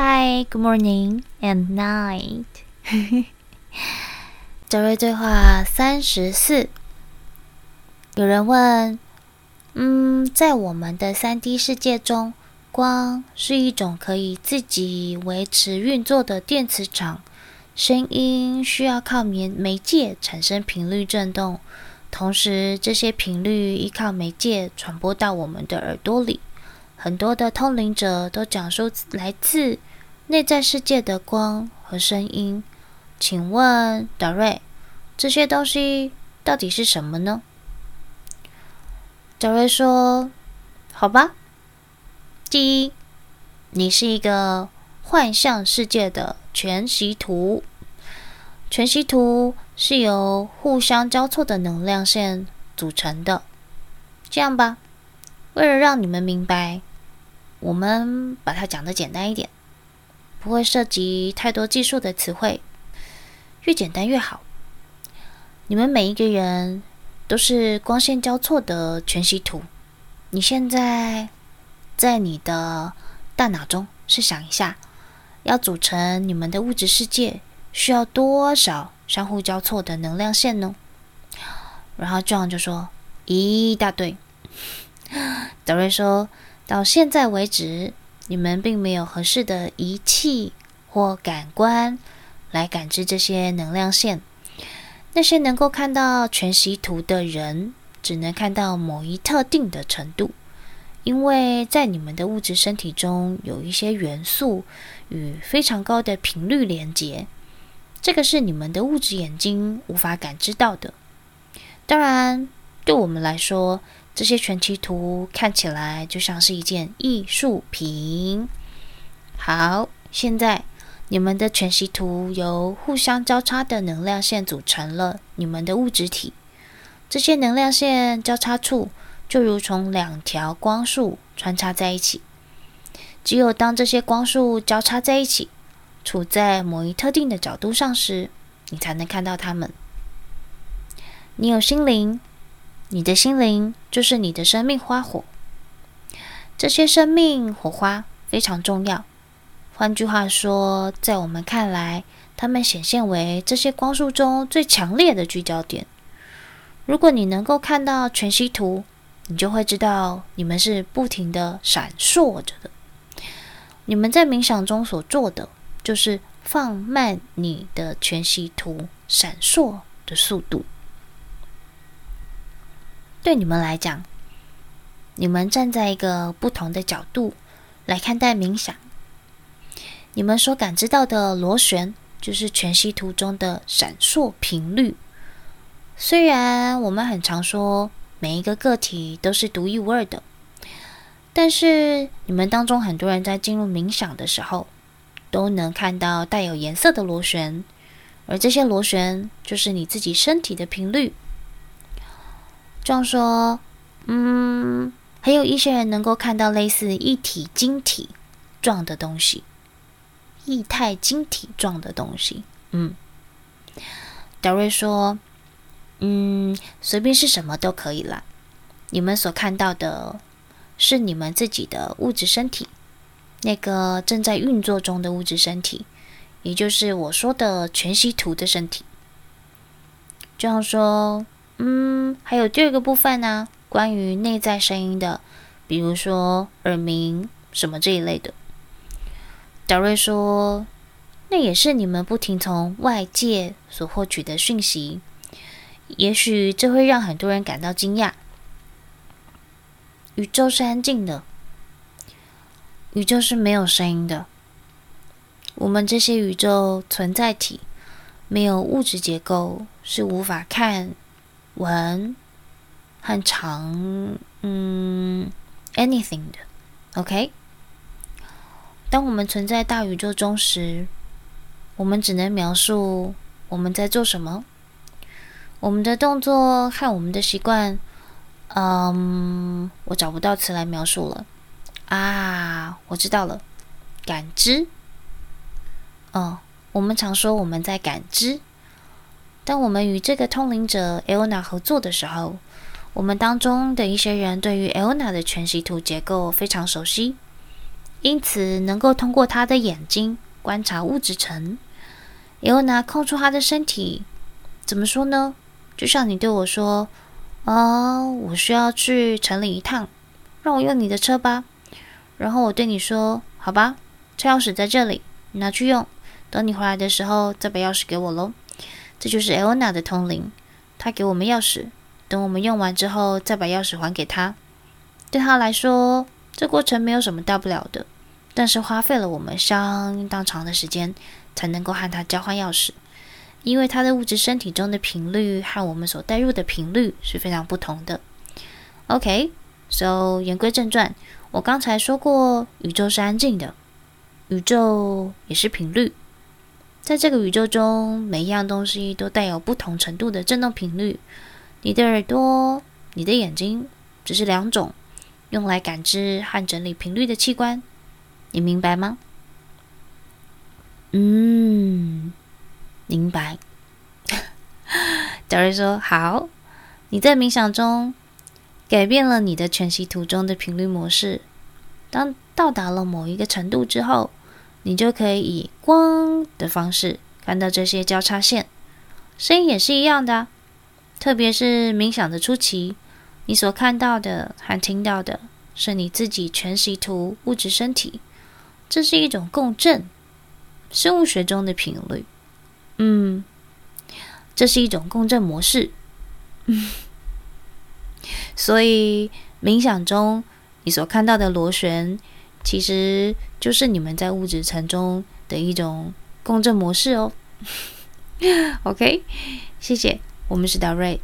Hi, good morning and night。德瑞对话三十四。有人问：嗯，在我们的三 D 世界中，光是一种可以自己维持运作的电磁场，声音需要靠媒媒介产生频率振动，同时这些频率依靠媒介传播到我们的耳朵里。很多的通灵者都讲述来自内在世界的光和声音。请问德瑞，这些东西到底是什么呢？德瑞说：“好吧，第一，你是一个幻象世界的全息图。全息图是由互相交错的能量线组成的。这样吧，为了让你们明白。”我们把它讲得简单一点，不会涉及太多技术的词汇，越简单越好。你们每一个人都是光线交错的全息图。你现在在你的大脑中试想一下，要组成你们的物质世界，需要多少相互交错的能量线呢？然后 John 就说一大堆。德瑞说。到现在为止，你们并没有合适的仪器或感官来感知这些能量线。那些能够看到全息图的人，只能看到某一特定的程度，因为在你们的物质身体中有一些元素与非常高的频率连接，这个是你们的物质眼睛无法感知到的。当然，对我们来说，这些全息图看起来就像是一件艺术品。好，现在你们的全息图由互相交叉的能量线组成了你们的物质体。这些能量线交叉处就如同两条光束穿插在一起。只有当这些光束交叉在一起，处在某一特定的角度上时，你才能看到它们。你有心灵。你的心灵就是你的生命花火，这些生命火花非常重要。换句话说，在我们看来，它们显现为这些光束中最强烈的聚焦点。如果你能够看到全息图，你就会知道你们是不停地闪烁着的。你们在冥想中所做的，就是放慢你的全息图闪烁的速度。对你们来讲，你们站在一个不同的角度来看待冥想。你们所感知到的螺旋，就是全息图中的闪烁频率。虽然我们很常说每一个个体都是独一无二的，但是你们当中很多人在进入冥想的时候，都能看到带有颜色的螺旋，而这些螺旋就是你自己身体的频率。这样说，嗯，还有一些人能够看到类似一体晶体状的东西，液态晶体状的东西。嗯，德瑞说，嗯，随便是什么都可以啦。你们所看到的是你们自己的物质身体，那个正在运作中的物质身体，也就是我说的全息图的身体。这样说。嗯，还有第二个部分呢，关于内在声音的，比如说耳鸣什么这一类的。达瑞说，那也是你们不停从外界所获取的讯息，也许这会让很多人感到惊讶。宇宙是安静的，宇宙是没有声音的。我们这些宇宙存在体没有物质结构，是无法看。文和长，嗯，anything 的，OK。当我们存在大宇宙中时，我们只能描述我们在做什么，我们的动作和我们的习惯。嗯，我找不到词来描述了。啊，我知道了，感知。哦，我们常说我们在感知。当我们与这个通灵者 Elna 合作的时候，我们当中的一些人对于 Elna 的全息图结构非常熟悉。因此能够通过他的眼睛观察物质层。也会拿空出他的身体，怎么说呢？就像你对我说：“哦，我需要去城里一趟，让我用你的车吧。”然后我对你说：“好吧，车钥匙在这里，你拿去用。等你回来的时候再把钥匙给我喽。”这就是艾欧娜的通灵，她给我们钥匙，等我们用完之后再把钥匙还给她。对她来说，这过程没有什么大不了的，但是花费了我们相当长的时间。才能够和她交换钥匙，因为她的物质身体中的频率和我们所带入的频率是非常不同的。OK，so 言归正传，我刚才说过，宇宙是安静的，宇宙也是频率。在这个宇宙中，每一样东西都带有不同程度的振动频率。你的耳朵、你的眼睛，只是两种用来感知和整理频率的器官，你明白吗？嗯，明白。德瑞说：“好，你在冥想中改变了你的全息图中的频率模式。当到达了某一个程度之后，你就可以以光的方式看到这些交叉线。声音也是一样的，特别是冥想的初期，你所看到的和听到的是你自己全息图物质身体。这是一种共振。”生物学中的频率，嗯，这是一种共振模式，嗯，所以冥想中你所看到的螺旋，其实就是你们在物质层中的一种共振模式哦。OK，谢谢，我们是达瑞。